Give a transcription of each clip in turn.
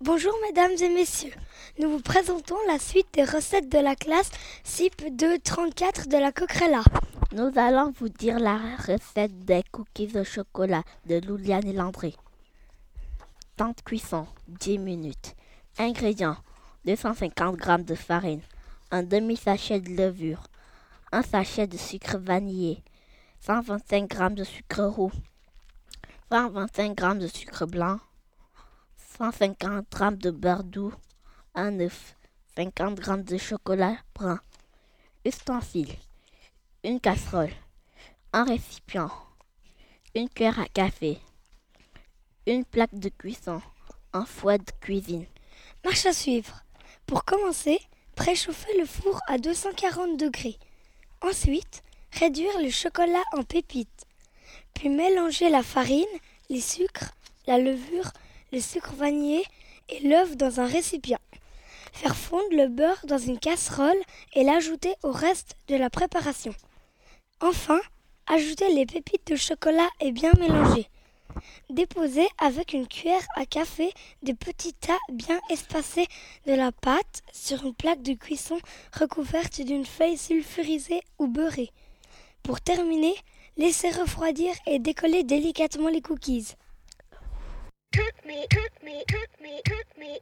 Bonjour mesdames et messieurs, nous vous présentons la suite des recettes de la classe CIP 234 de la Coquerella. Nous allons vous dire la recette des cookies au chocolat de Louliane et Landry. Temps de cuisson 10 minutes. Ingrédients 250 g de farine, un demi-sachet de levure, un sachet de sucre vanillé, 125 g de sucre roux, 125 g de sucre blanc, 150 g de doux, un œuf, 50 g de chocolat brun. Ustensiles une casserole, un récipient, une cuillère à café, une plaque de cuisson, un fouet de cuisine. Marche à suivre. Pour commencer, préchauffer le four à 240 degrés. Ensuite, réduire le chocolat en pépites. Puis mélanger la farine, les sucres, la levure, le sucre vanillé et l'œuf dans un récipient. Faire fondre le beurre dans une casserole et l'ajouter au reste de la préparation. Enfin, ajoutez les pépites de chocolat et bien mélanger. Déposez avec une cuillère à café des petits tas bien espacés de la pâte sur une plaque de cuisson recouverte d'une feuille sulfurisée ou beurrée. Pour terminer, laissez refroidir et décoller délicatement les cookies. Took me, took me, took me, took me.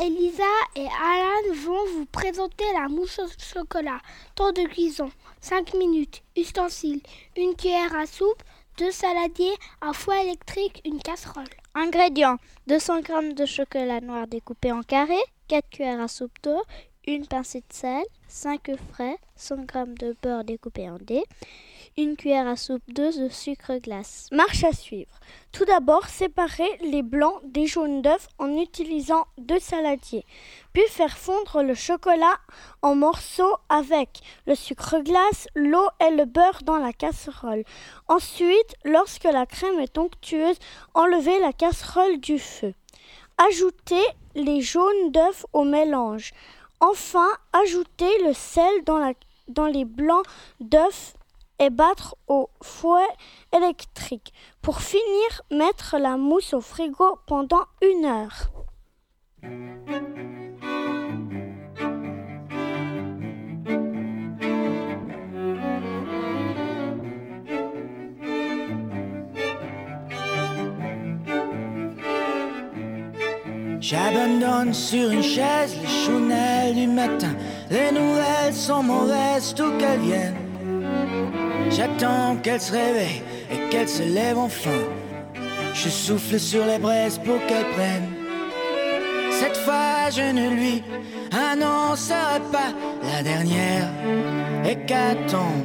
Elisa et Alan vont vous présenter la mousse au chocolat. Temps de cuisson 5 minutes. Ustensiles une cuillère à soupe, 2 saladiers, un four électrique, une casserole. Ingrédients 200 g de chocolat noir découpé en carrés, 4 cuillères à soupe d'eau, une pincée de sel, 5 œufs frais, 100 g de beurre découpé en dés, une cuillère à soupe de sucre glace. Marche à suivre. Tout d'abord, séparer les blancs des jaunes d'œufs en utilisant deux saladiers, puis faire fondre le chocolat en morceaux avec le sucre glace, l'eau et le beurre dans la casserole. Ensuite, lorsque la crème est onctueuse, enlever la casserole du feu. Ajoutez les jaunes d'œufs au mélange. Enfin, ajoutez le sel dans les blancs d'œufs et battre au fouet électrique. Pour finir, mettre la mousse au frigo pendant une heure. J'abandonne sur une chaise les chounelles du matin. Les nouvelles sont mauvaises, tout qu'elles viennent. J'attends qu'elle se réveille et qu'elle se lève enfin. Je souffle sur les braises pour qu'elle prenne. Cette fois, je ne lui annoncerai pas la dernière hécatombe.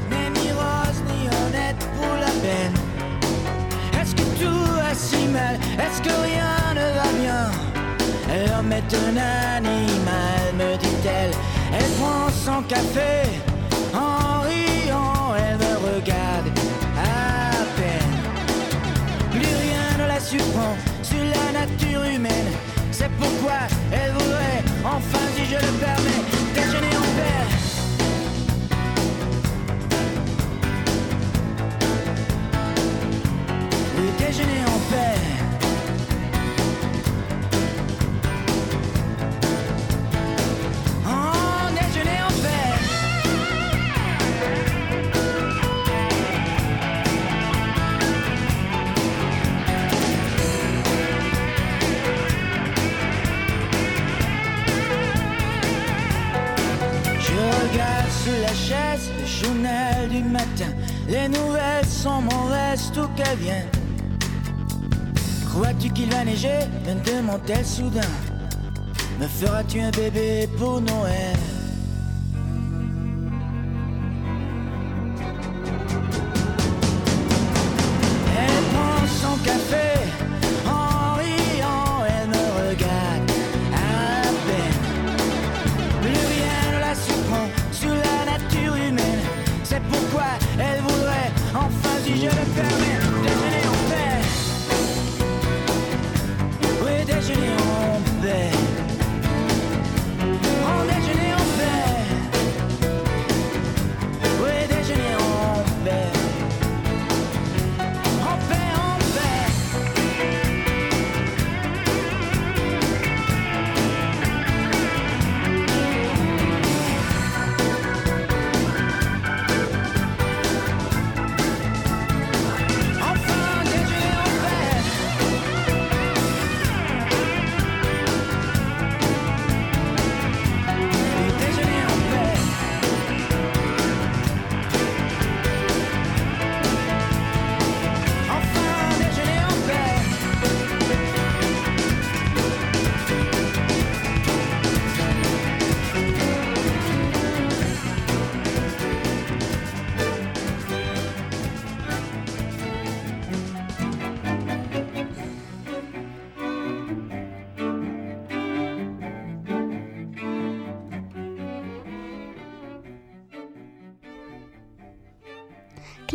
L'homme est un animal, me dit-elle. Elle prend son café en riant, elle me regarde surprend sur la nature humaine. C'est pourquoi elle voudrait, enfin si je le permets, déjeuner en paix. Déjeuner nouvelles sont mauvaises, tout qu'elles viennent. Crois-tu qu'il va neiger? Me demande-t-elle soudain. Me feras-tu un bébé pour Noël?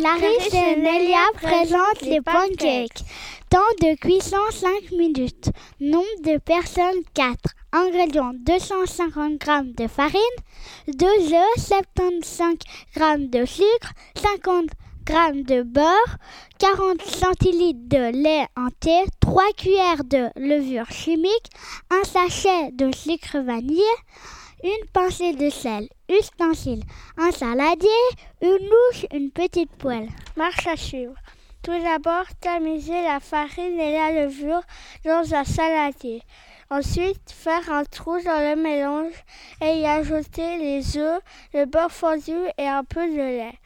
Clarisse et Nelia présentent les pancakes. Temps de cuisson 5 minutes. Nombre de personnes 4. Ingrédients 250 g de farine, 2 œufs, 75 g de sucre, 50 g de beurre, 40 centilitres de lait entier, 3 cuillères de levure chimique, un sachet de sucre vanille, une pincée de sel, ustensile, un saladier, une louche, une petite poêle. Marche à suivre. Tout d'abord, tamiser la farine et la levure dans un saladier. Ensuite, faire un trou dans le mélange et y ajouter les œufs, le beurre fondu et un peu de lait.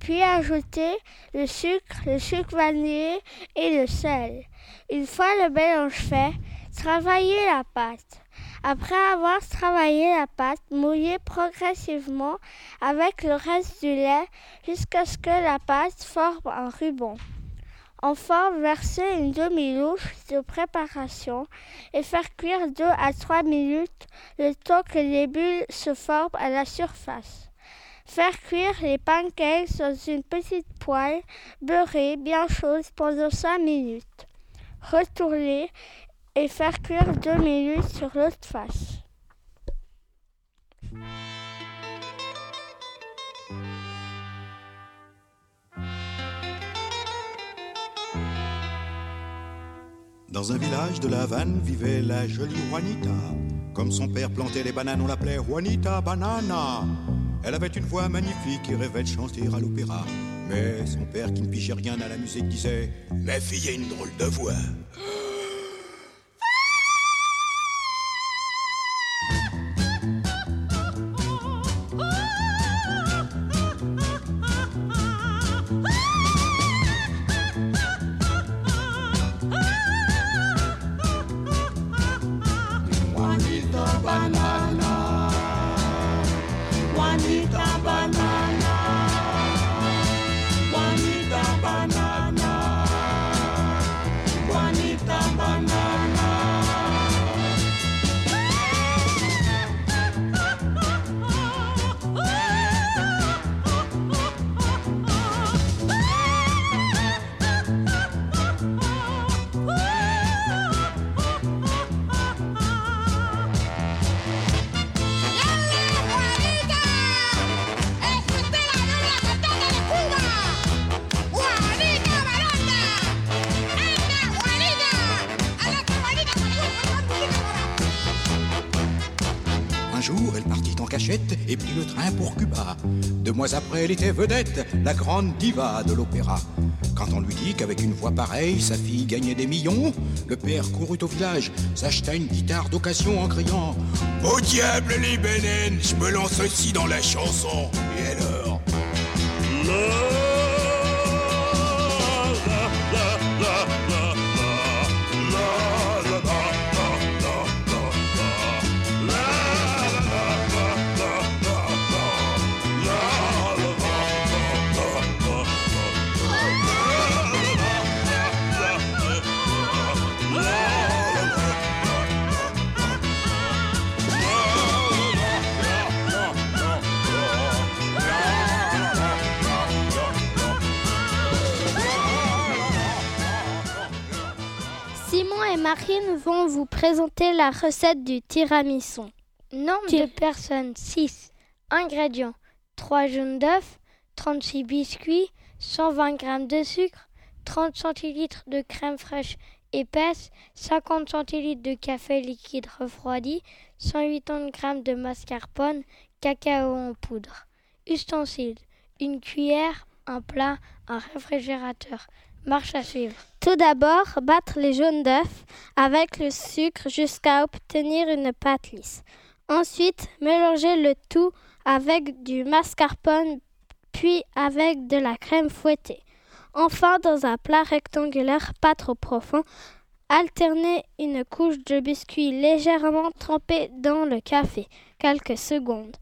Puis ajouter le sucre, le sucre vanillé et le sel. Une fois le mélange fait, travailler la pâte. Après avoir travaillé la pâte, mouiller progressivement avec le reste du lait jusqu'à ce que la pâte forme un ruban. Enfin, verser une demi-louche de préparation et faire cuire 2 à 3 minutes le temps que les bulles se forment à la surface. Faire cuire les pancakes dans une petite poêle beurrée bien chaude pendant 5 minutes. Retourner et faire cuire 2 minutes sur l'autre face. Dans un village de la Havane vivait la jolie Juanita. Comme son père plantait les bananes, on l'appelait Juanita Banana. Elle avait une voix magnifique et rêvait de chanter à l'opéra. Mais son père, qui ne pigeait rien à la musique, disait Ma fille a une drôle de voix. Et prit le train pour Cuba. Deux mois après, elle était vedette, la grande diva de l'opéra. Quand on lui dit qu'avec une voix pareille, sa fille gagnait des millions, le père courut au village, s'acheta une guitare d'occasion en criant Au diable les bénènes, je me lance aussi dans la chanson. Et alors? Vont vous présenter la recette du tiramisu. Nombre de personnes 6. Ingrédients 3 jaunes d'œufs, 36 biscuits, 120 g de sucre, 30 centilitres de crème fraîche épaisse, 50 centilitres de café liquide refroidi, 180 g de mascarpone, cacao en poudre. Ustensiles une cuillère, un plat, un réfrigérateur. Marche à suivre. Tout d'abord, battre les jaunes d'œufs avec le sucre jusqu'à obtenir une pâte lisse. Ensuite, mélanger le tout avec du mascarpone puis avec de la crème fouettée. Enfin, dans un plat rectangulaire pas trop profond, alterner une couche de biscuit légèrement trempé dans le café quelques secondes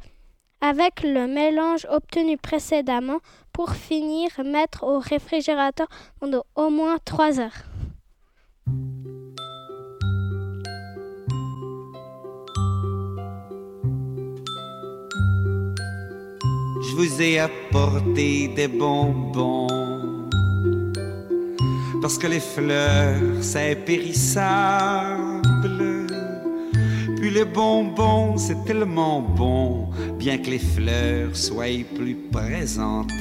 avec le mélange obtenu précédemment pour finir mettre au réfrigérateur pendant au moins 3 heures. Je vous ai apporté des bonbons parce que les fleurs c'est périssable puis les bonbons, c'est tellement bon, bien que les fleurs soient plus présentables.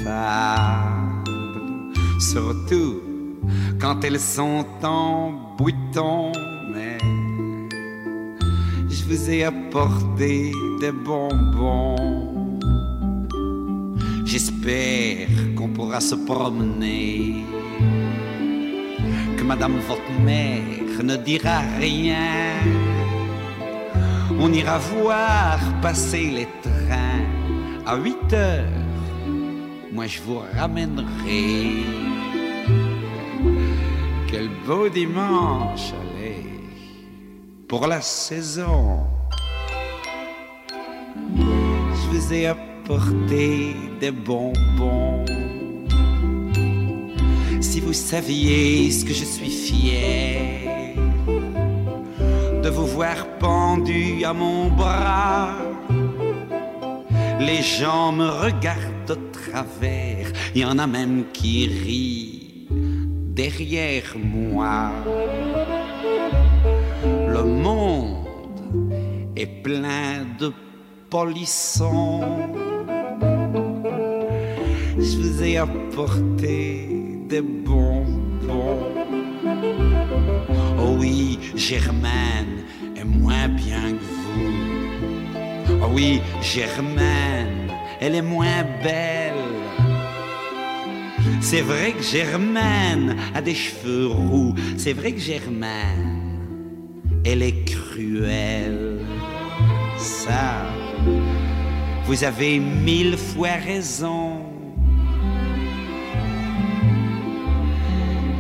surtout quand elles sont en bouton. Je vous ai apporté des bonbons. J'espère qu'on pourra se promener, que Madame votre mère ne dira rien. On ira voir passer les trains à 8 heures. Moi je vous ramènerai. Quel beau dimanche, allez, pour la saison. Je vous ai apporté des bonbons. Si vous saviez ce que je suis fier de vous voir pendu à mon bras. Les gens me regardent de travers, il y en a même qui rient derrière moi. Le monde est plein de polissons. Je vous ai apporté des bonbons. Oh oui, Germaine est moins bien que vous. Oui, Germaine, elle est moins belle. C'est vrai que Germaine a des cheveux roux. C'est vrai que Germaine, elle est cruelle. Ça, vous avez mille fois raison.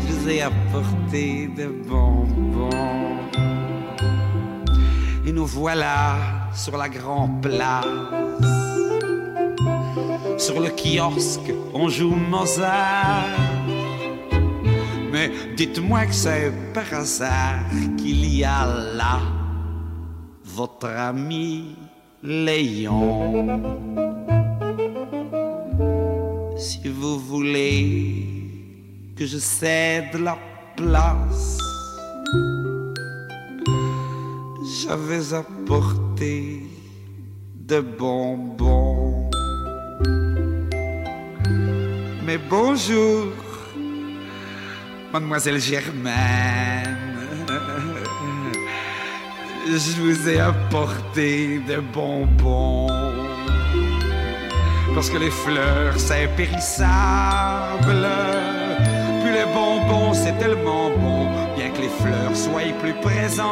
Je vous ai apporté de bonbons. Et nous voilà sur la grande place. Sur le kiosque, on joue Mozart. Mais dites-moi que c'est par hasard qu'il y a là votre ami Léon. Si vous voulez que je cède la place, j'avais apporté de bonbons. Mais bonjour, mademoiselle Germaine. Je vous ai apporté de bonbons. Parce que les fleurs, c'est périssable. Les bonbons, c'est tellement bon. Bien que les fleurs soient plus présentables.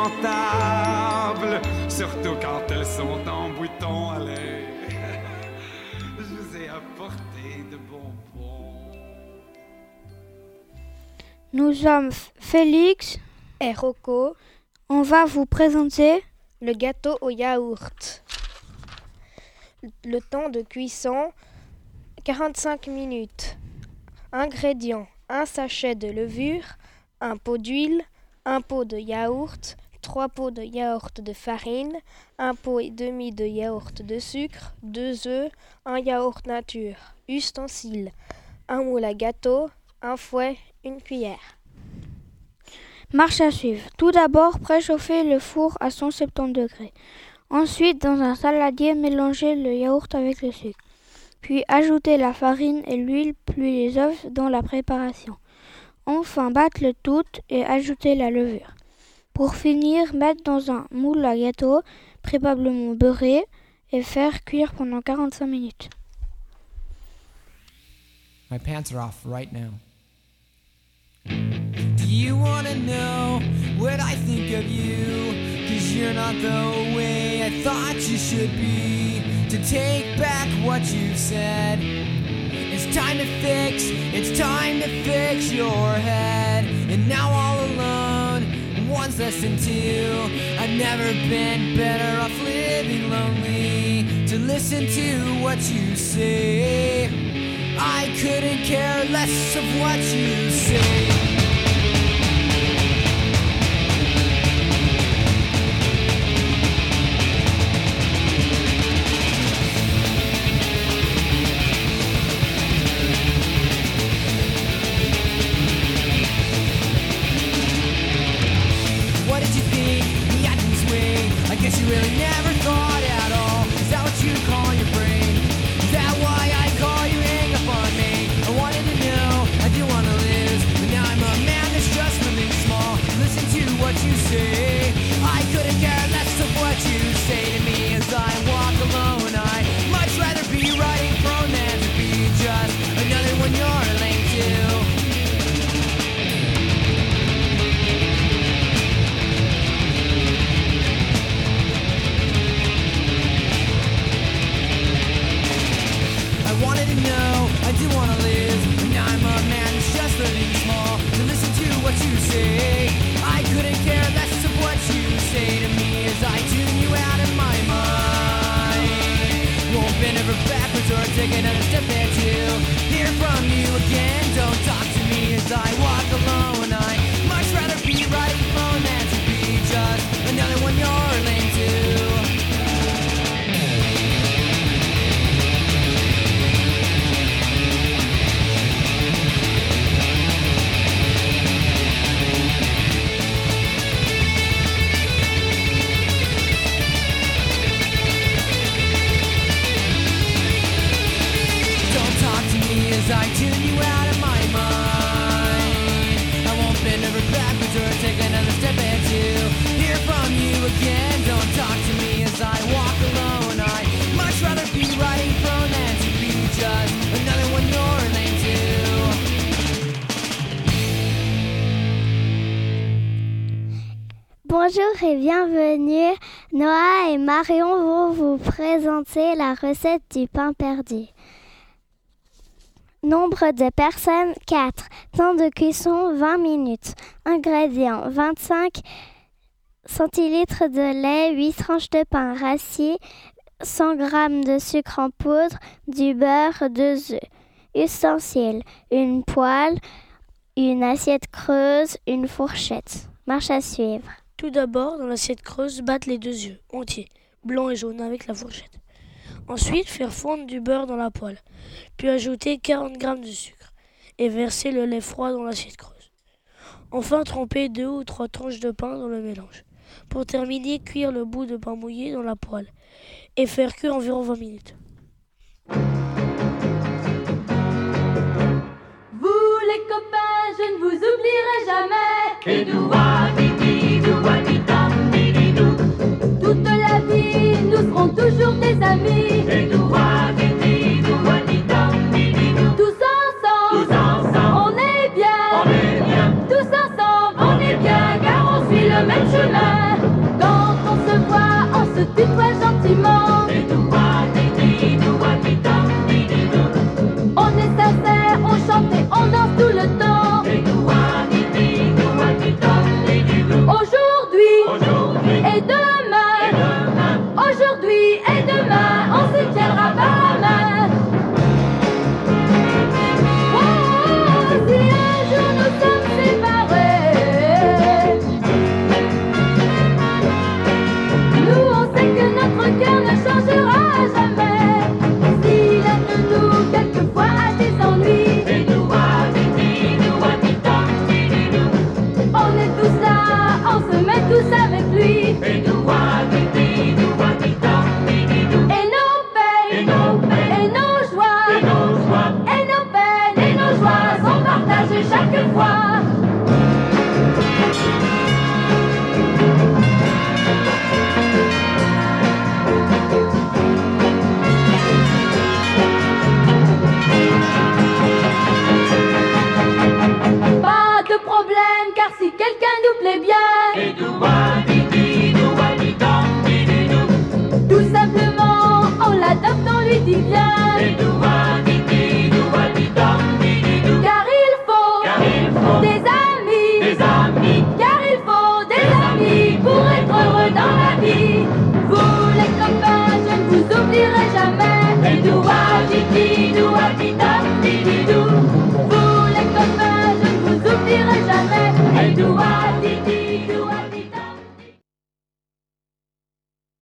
Surtout quand elles sont en bouton. Allez. Je vous ai apporté de bonbons. Nous sommes Félix et Rocco. On va vous présenter le gâteau au yaourt. Le temps de cuisson 45 minutes. Ingrédients un sachet de levure, un pot d'huile, un pot de yaourt, trois pots de yaourt de farine, un pot et demi de yaourt de sucre, deux œufs, un yaourt nature. Ustensiles un moule à gâteau, un fouet, une cuillère. Marche à suivre. Tout d'abord, préchauffer le four à 170 degrés. Ensuite, dans un saladier, mélanger le yaourt avec le sucre. Puis ajouter la farine et l'huile, puis les œufs dans la préparation. Enfin, battre le tout et ajouter la levure. Pour finir, mettre dans un moule à gâteau, préalablement beurré, et faire cuire pendant 45 minutes. My pants are off right now. Do you wanna know what I think of you? Cause you're not the way I thought you should be. To take back what you said. It's time to fix, it's time to fix your head. And now all alone, one's less than two. I've never been better off living lonely. To listen to what you say. I couldn't care less of what you say. Bonjour et bienvenue. Noah et Marion vont vous présenter la recette du pain perdu. Nombre de personnes 4. Temps de cuisson 20 minutes. Ingrédients 25 centilitres de lait, 8 tranches de pain rassis, 100 g de sucre en poudre, du beurre, 2 œufs. Ustensiles une poêle, une assiette creuse, une fourchette. Marche à suivre. Tout d'abord, dans l'assiette creuse, battre les deux œufs entiers, blanc et jaune, avec la fourchette. Ensuite, faire fondre du beurre dans la poêle, puis ajouter 40 g de sucre et verser le lait froid dans l'assiette creuse. Enfin, tremper deux ou trois tranches de pain dans le mélange. Pour terminer, cuire le bout de pain mouillé dans la poêle et faire cuire environ 20 minutes. Vous les copains, je ne vous oublierai jamais. Et seront toujours des amis. Et nous, Wabidi, nous, Wabidam, Bidi, nous. Tous ensemble, tous ensemble, on est bien, on est bien. Tous ensemble, on, on est bien, car on suit le même chemin. Quand on se voit, on se tutoie gentiment. Et nous, Wabidi, nous, Wabidam, Bidi, nous. On est sincère, on chante et on danse tout le temps. Et nous, Wabidi, nous, Wabidam, Bidi, nous. Aujourd'hui, aujourd'hui, et demain.